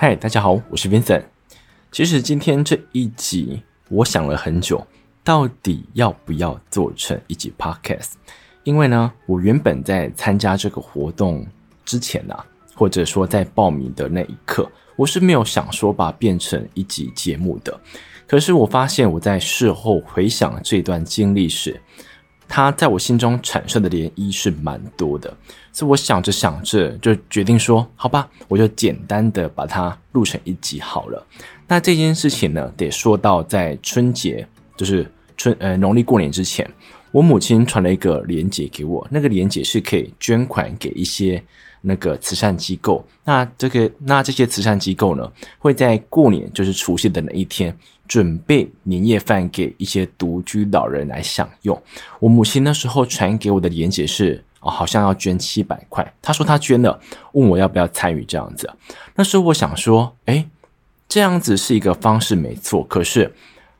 嗨，大家好，我是 Vincent。其实今天这一集，我想了很久，到底要不要做成一集 Podcast？因为呢，我原本在参加这个活动之前呢、或者说在报名的那一刻，我是没有想说把它变成一集节目的。可是我发现，我在事后回想这段经历时，它在我心中产生的涟漪是蛮多的，所以我想着想着就决定说，好吧，我就简单的把它录成一集好了。那这件事情呢，得说到在春节，就是春呃农历过年之前，我母亲传了一个链接给我，那个链接是可以捐款给一些那个慈善机构。那这个那这些慈善机构呢，会在过年就是除夕的那一天。准备年夜饭给一些独居老人来享用。我母亲那时候传给我的连结是哦，好像要捐七百块。她说她捐了，问我要不要参与这样子。那时候我想说，诶，这样子是一个方式没错，可是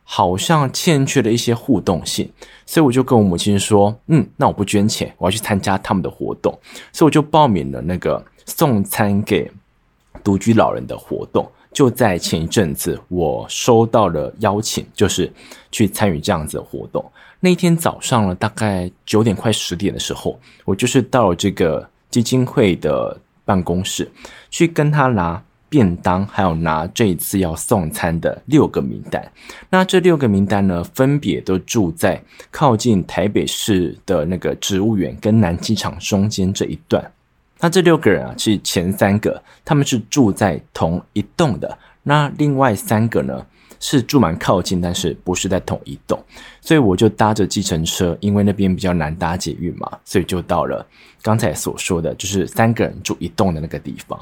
好像欠缺了一些互动性，所以我就跟我母亲说，嗯，那我不捐钱，我要去参加他们的活动。所以我就报名了那个送餐给独居老人的活动。就在前一阵子，我收到了邀请，就是去参与这样子的活动。那一天早上呢，大概九点快十点的时候，我就是到了这个基金会的办公室，去跟他拿便当，还有拿这一次要送餐的六个名单。那这六个名单呢，分别都住在靠近台北市的那个植物园跟南机场中间这一段。那这六个人啊，是前三个，他们是住在同一栋的。那另外三个呢，是住蛮靠近，但是不是在同一栋。所以我就搭着计程车，因为那边比较难搭捷运嘛，所以就到了刚才所说的就是三个人住一栋的那个地方。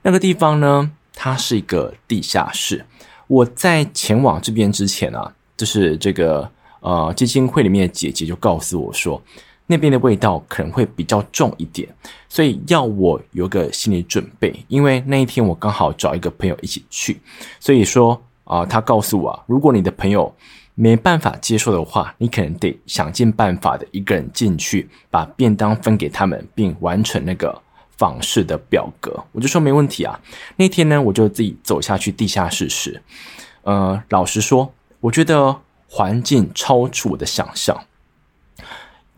那个地方呢，它是一个地下室。我在前往这边之前啊，就是这个呃基金会里面的姐姐就告诉我说。那边的味道可能会比较重一点，所以要我有个心理准备。因为那一天我刚好找一个朋友一起去，所以说啊、他告诉我啊，如果你的朋友没办法接受的话，你可能得想尽办法的一个人进去，把便当分给他们，并完成那个访视的表格。我就说没问题啊。那天呢，我就自己走下去地下室时，呃，老实说，我觉得环境超出我的想象。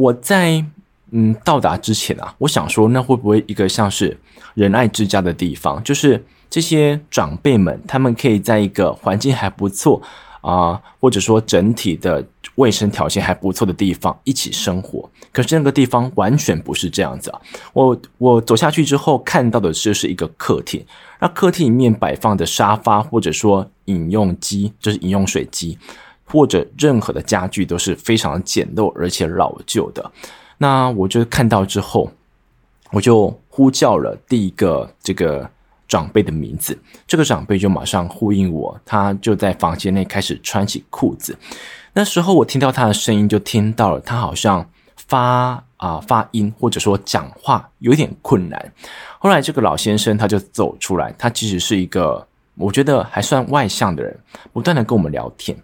我在嗯到达之前啊，我想说，那会不会一个像是仁爱之家的地方，就是这些长辈们，他们可以在一个环境还不错啊、或者说整体的卫生条件还不错的地方一起生活。可是那个地方完全不是这样子啊！我我走下去之后看到的就是一个客厅，那客厅里面摆放的沙发，或者说饮用机，就是饮用水机。或者任何的家具都是非常简陋而且老旧的。那我就看到之后，我就呼叫了第一个这个长辈的名字，这个长辈就马上呼应我，他就在房间内开始穿起裤子。那时候我听到他的声音，就听到了他好像发啊、发音或者说讲话有点困难。后来这个老先生他就走出来，他其实是一个我觉得还算外向的人，不断的跟我们聊天。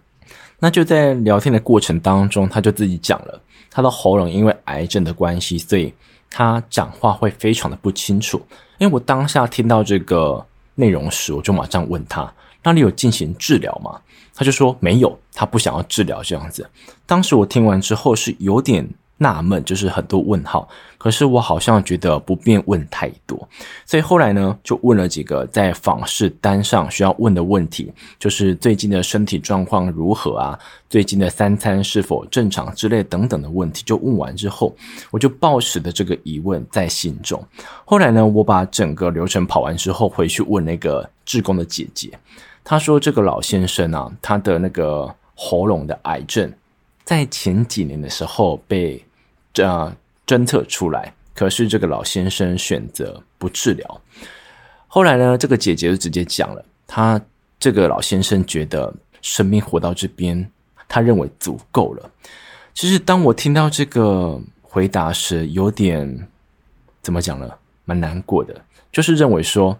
那就在聊天的过程当中，他就自己讲了，他的喉咙因为癌症的关系，所以他讲话会非常的不清楚。因为我当下听到这个内容时，我就马上问他：“那你有进行治疗吗？”他就说：“没有，他不想要治疗这样子。”当时我听完之后是有点。纳闷，就是很多问号，可是我好像觉得不便问太多，所以后来呢，就问了几个在访视单上需要问的问题，就是最近的身体状况如何啊，最近的三餐是否正常之类等等的问题。就问完之后，我就抱持的这个疑问在心中。后来呢，我把整个流程跑完之后，回去问那个志工的姐姐，她说这个老先生啊，他的那个喉咙的癌症，在前几年的时候被。这侦测出来，可是这个老先生选择不治疗。后来呢，这个姐姐就直接讲了，她这个老先生觉得生命活到这边，他认为足够了。其实当我听到这个回答时，有点怎么讲呢？蛮难过的，就是认为说，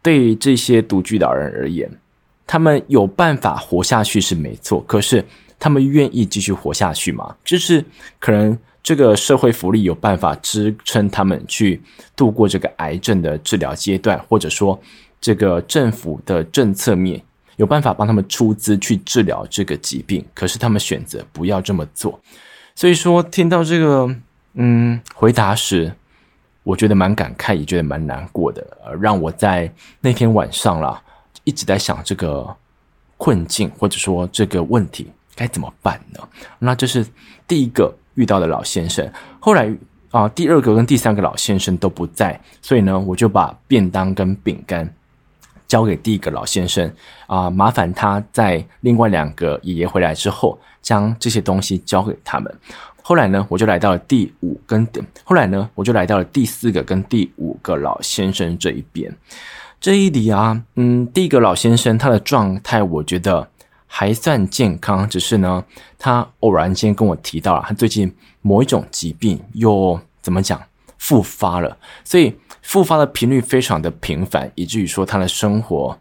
对于这些独居老人而言，他们有办法活下去是没错，可是他们愿意继续活下去吗？就是可能。这个社会福利有办法支撑他们去度过这个癌症的治疗阶段，或者说，这个政府的政策面有办法帮他们出资去治疗这个疾病，可是他们选择不要这么做。所以说，听到这个嗯回答时，我觉得蛮感慨，也觉得蛮难过的，呃，让我在那天晚上啦，一直在想这个困境，或者说这个问题该怎么办呢？那这是第一个遇到的老先生，后来。啊，第二个跟第三个老先生都不在，所以呢，我就把便当跟饼干交给第一个老先生啊，麻烦他在另外两个爷爷回来之后，将这些东西交给他们。后来呢，我就来到了第五跟，后来呢，我就来到了第四个跟第五个老先生这一边。这一里啊，嗯，第一个老先生他的状态，我觉得。还算健康，只是呢，他偶然间跟我提到了，他最近某一种疾病又怎么讲复发了，所以复发的频率非常的频繁，以至于说他的生活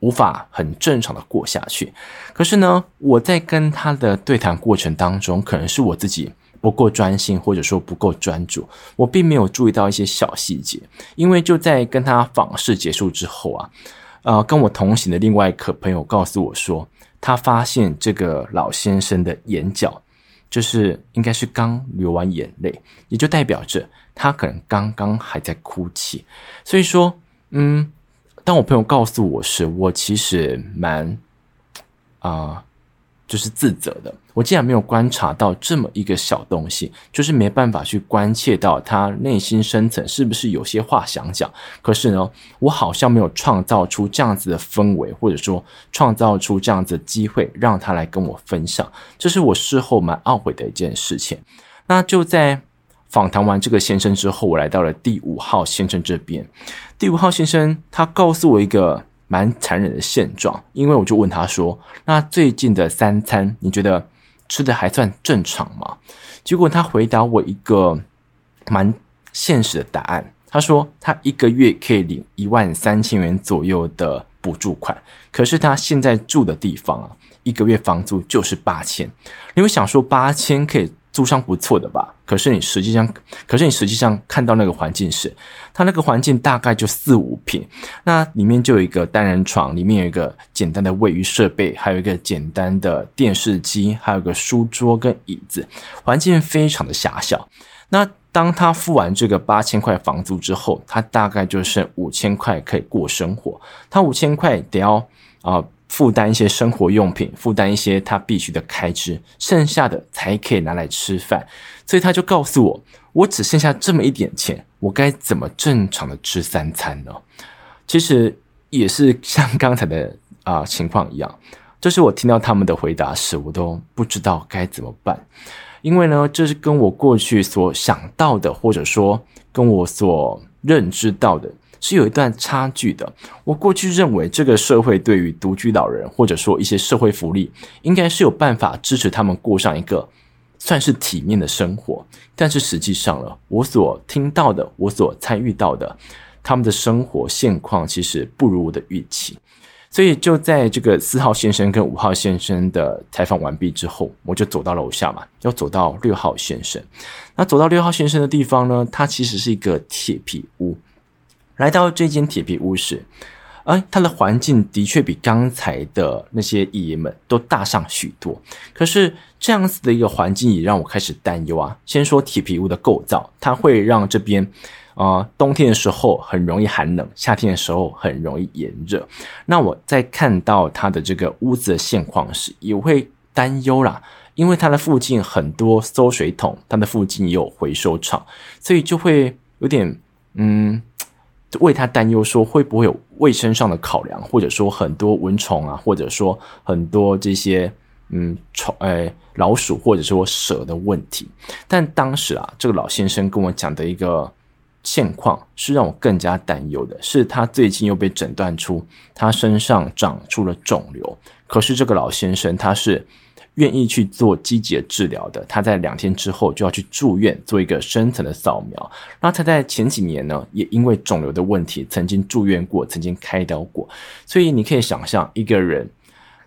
无法很正常的过下去。可是呢，我在跟他的对谈过程当中，可能是我自己不够专心，或者说不够专注，我并没有注意到一些小细节，因为就在跟他访视结束之后啊，呃，跟我同行的另外一个朋友告诉我说。他发现这个老先生的眼角，就是应该是刚流完眼泪，也就代表着他可能刚刚还在哭泣。所以说，嗯，当我朋友告诉我时，我其实蛮啊。就是自责的，我竟然没有观察到这么一个小东西，就是没办法去关切到他内心深层是不是有些话想讲。可是呢，我好像没有创造出这样子的氛围，或者说创造出这样子的机会让他来跟我分享，这是我事后蛮懊悔的一件事情。那就在访谈完这个先生之后，我来到了第五号先生这边。第五号先生他告诉我一个。蛮残忍的现状，因为我就问他说：“那最近的三餐，你觉得吃的还算正常吗？”结果他回答我一个蛮现实的答案，他说他一个月可以领一万三千元左右的补助款，可是他现在住的地方啊，一个月房租就是八千。你会想说八千可以租商不错的吧？可是你实际上，可是你实际上看到那个环境是，它那个环境大概就四五平，那里面就有一个单人床，里面有一个简单的卫浴设备，还有一个简单的电视机，还有个书桌跟椅子，环境非常的狭小。那当他付完这个八千块房租之后，他大概就剩五千块可以过生活。他五千块得要啊。负担一些生活用品，负担一些他必须的开支，剩下的才可以拿来吃饭。所以他就告诉我，我只剩下这么一点钱，我该怎么正常的吃三餐呢？其实也是像刚才的啊、情况一样，就是我听到他们的回答时，我都不知道该怎么办，因为呢，这是跟我过去所想到的，或者说跟我所认知到的。是有一段差距的。我过去认为，这个社会对于独居老人，或者说一些社会福利，应该是有办法支持他们过上一个算是体面的生活。但是实际上了，我所听到的，我所参与到的，他们的生活现况其实不如我的预期。所以就在这个四号先生跟五号先生的采访完毕之后，我就走到楼下嘛，要走到六号先生。那走到六号先生的地方呢，它其实是一个铁皮屋。来到这间铁皮屋时，哎，它的环境的确比刚才的那些爷爷们都大上许多。可是这样子的一个环境也让我开始担忧啊。先说铁皮屋的构造，它会让这边、呃，冬天的时候很容易寒冷，夏天的时候很容易炎热。那我在看到它的这个屋子的现况时，也会担忧啦，因为它的附近很多馊水桶，它的附近也有回收厂，所以就会有点嗯。为他担忧，说会不会有卫生上的考量，或者说很多蚊虫啊，或者说很多这些嗯虫诶老鼠，或者说蛇的问题。但当时啊，这个老先生跟我讲的一个现况是让我更加担忧的，是他最近又被诊断出他身上长出了肿瘤。可是这个老先生他是。愿意去做积极的治疗的，他在两天之后就要去住院做一个深层的扫描。那他在前几年呢，也因为肿瘤的问题曾经住院过，曾经开刀过。所以你可以想象，一个人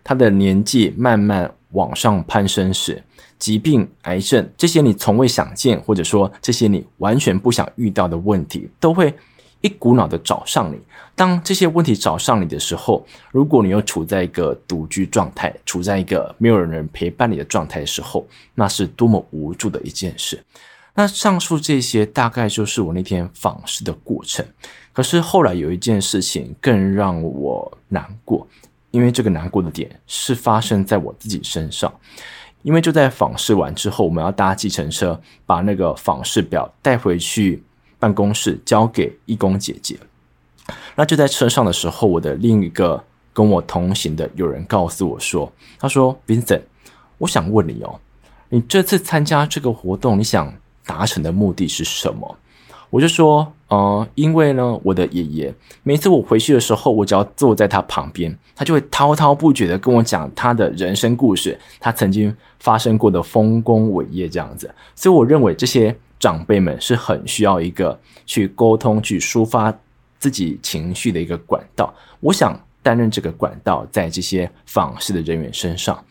他的年纪慢慢往上攀升时，疾病、癌症这些你从未想见，或者说这些你完全不想遇到的问题，都会一股脑的找上你。当这些问题找上你的时候，如果你又处在一个独居状态，处在一个没有人陪伴你的状态的时候，那是多么无助的一件事。那上述这些大概就是我那天访视的过程。可是后来有一件事情更让我难过，因为这个难过的点是发生在我自己身上。因为就在访视完之后，我们要搭计程车把那个访视表带回去办公室交给义工姐姐。那就在车上的时候，我的另一个跟我同行的有人告诉我说：“他说，Vincent，我想问你哦，你这次参加这个活动，你想达成的目的是什么？”我就说：“呃，因为呢，我的爷爷每次我回去的时候，我只要坐在他旁边，他就会滔滔不绝的跟我讲他的人生故事，他曾经发生过的丰功伟业这样子。所以我认为这些长辈们是很需要一个去沟通、去抒发。”自己情绪的一个管道，我想担任这个管道，在这些访视的人员身上。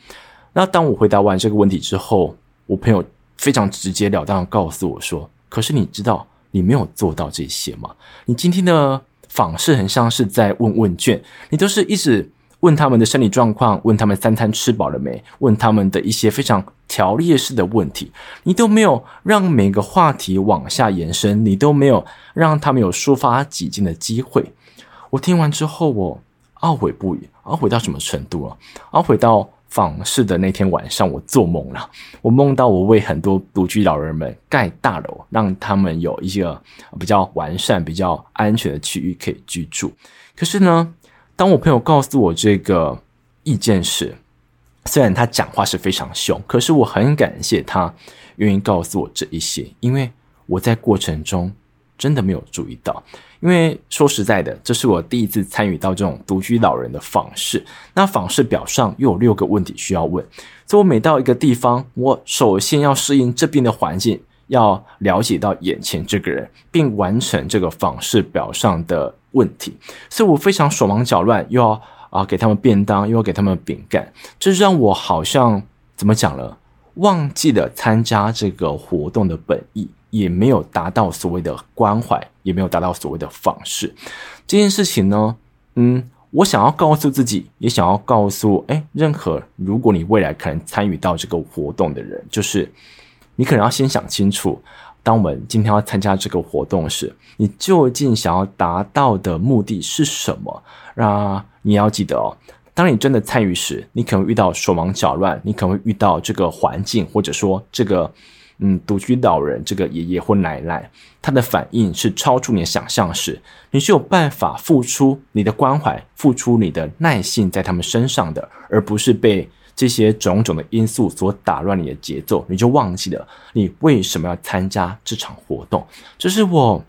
那当我回答完这个问题之后，我朋友非常直截了当的告诉我说：“可是你知道你没有做到这些吗？你今天的访视很像是在问问卷，你都是一直。”问他们的身体状况，问他们三餐吃饱了没，问他们的一些非常条列式的问题，你都没有让每个话题往下延伸，你都没有让他们有抒发己见的机会。我听完之后，我懊悔不已。懊悔到什么程度啊？懊悔到访视的那天晚上，我做梦了。我梦到我为很多独居老人们盖大楼，让他们有一个比较完善、比较安全的区域可以居住。可是呢，当我朋友告诉我这个意见时，虽然他讲话是非常凶，可是我很感谢他愿意告诉我这一些，因为我在过程中真的没有注意到。因为说实在的，这是我第一次参与到这种独居老人的访视，那访视表上又有六个问题需要问，所以我每到一个地方，我首先要适应这边的环境。要了解到眼前这个人，并完成这个访视表上的问题，所以我非常手忙脚乱，又要啊给他们便当，又要给他们饼干，这让我好像怎么讲了，忘记了参加这个活动的本意，也没有达到所谓的关怀，也没有达到所谓的访视。这件事情呢，嗯，我想要告诉自己，也想要告诉哎，任何如果你未来可能参与到这个活动的人，就是。你可能要先想清楚，当我们今天要参加这个活动时，你究竟想要达到的目的是什么？那你要记得哦，当你真的参与时，你可能遇到手忙脚乱，你可能会遇到这个环境，或者说这个嗯独居老人这个爷爷或奶奶，他的反应是超出你的想象时，你是有办法付出你的关怀，付出你的耐性在他们身上的，而不是被。这些种种的因素所打乱你的节奏，你就忘记了你为什么要参加这场活动。这是我，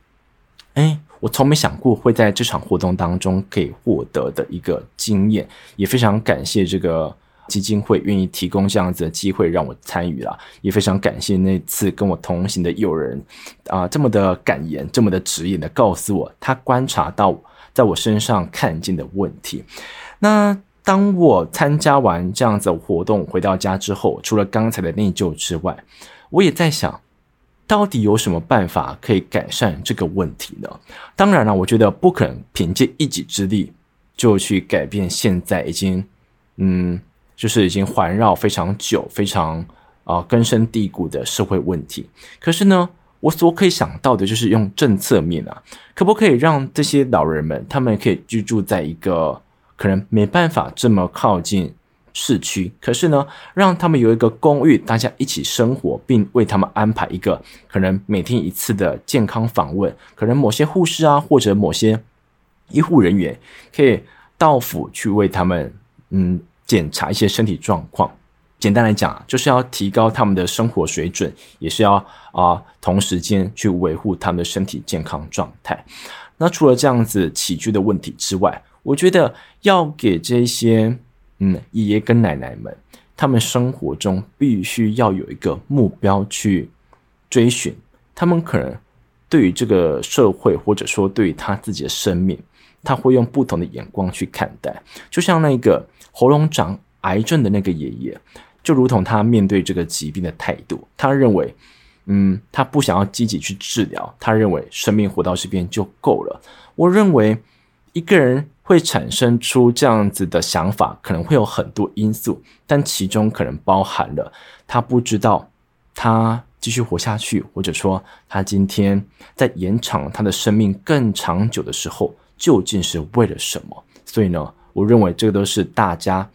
哎，我从没想过会在这场活动当中可以获得的一个经验，也非常感谢这个基金会愿意提供这样子的机会让我参与了，也非常感谢那次跟我同行的友人啊，这么的敢言，这么的直言的告诉我他观察到在我身上看见的问题，那。当我参加完这样子活动回到家之后，除了刚才的内疚之外，我也在想，到底有什么办法可以改善这个问题呢？当然了，我觉得不可能凭借一己之力就去改变现在已经，嗯，就是已经环绕非常久、非常啊、根深蒂固的社会问题。可是呢，我所可以想到的就是用政策面啊，可不可以让这些老人们他们可以居住在一个。可能没办法这么靠近市区，可是呢，让他们有一个公寓，大家一起生活，并为他们安排一个可能每天一次的健康访问。可能某些护士啊，或者某些医护人员可以到府去为他们嗯检查一些身体状况。简单来讲，就是要提高他们的生活水准，也是要啊、同时间去维护他们的身体健康状态。那除了这样子起居的问题之外，我觉得要给这些嗯爷爷跟奶奶们，他们生活中必须要有一个目标去追寻。他们可能对于这个社会，或者说对于他自己的生命，他会用不同的眼光去看待。就像那个喉咙长癌症的那个爷爷，就如同他面对这个疾病的态度，他认为，嗯，他不想要积极去治疗，他认为生命活到这边就够了。我认为一个人会产生出这样子的想法，可能会有很多因素，但其中可能包含了他不知道他继续活下去，或者说他今天在延长他的生命更长久的时候，究竟是为了什么？所以呢，我认为这个都是大家。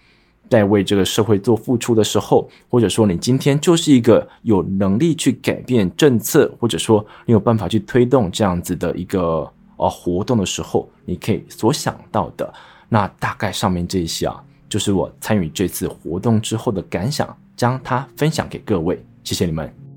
在为这个社会做付出的时候，或者说你今天就是一个有能力去改变政策，或者说你有办法去推动这样子的一个呃活动的时候，你可以所想到的，那大概上面这一些啊，就是我参与这次活动之后的感想，将它分享给各位，谢谢你们。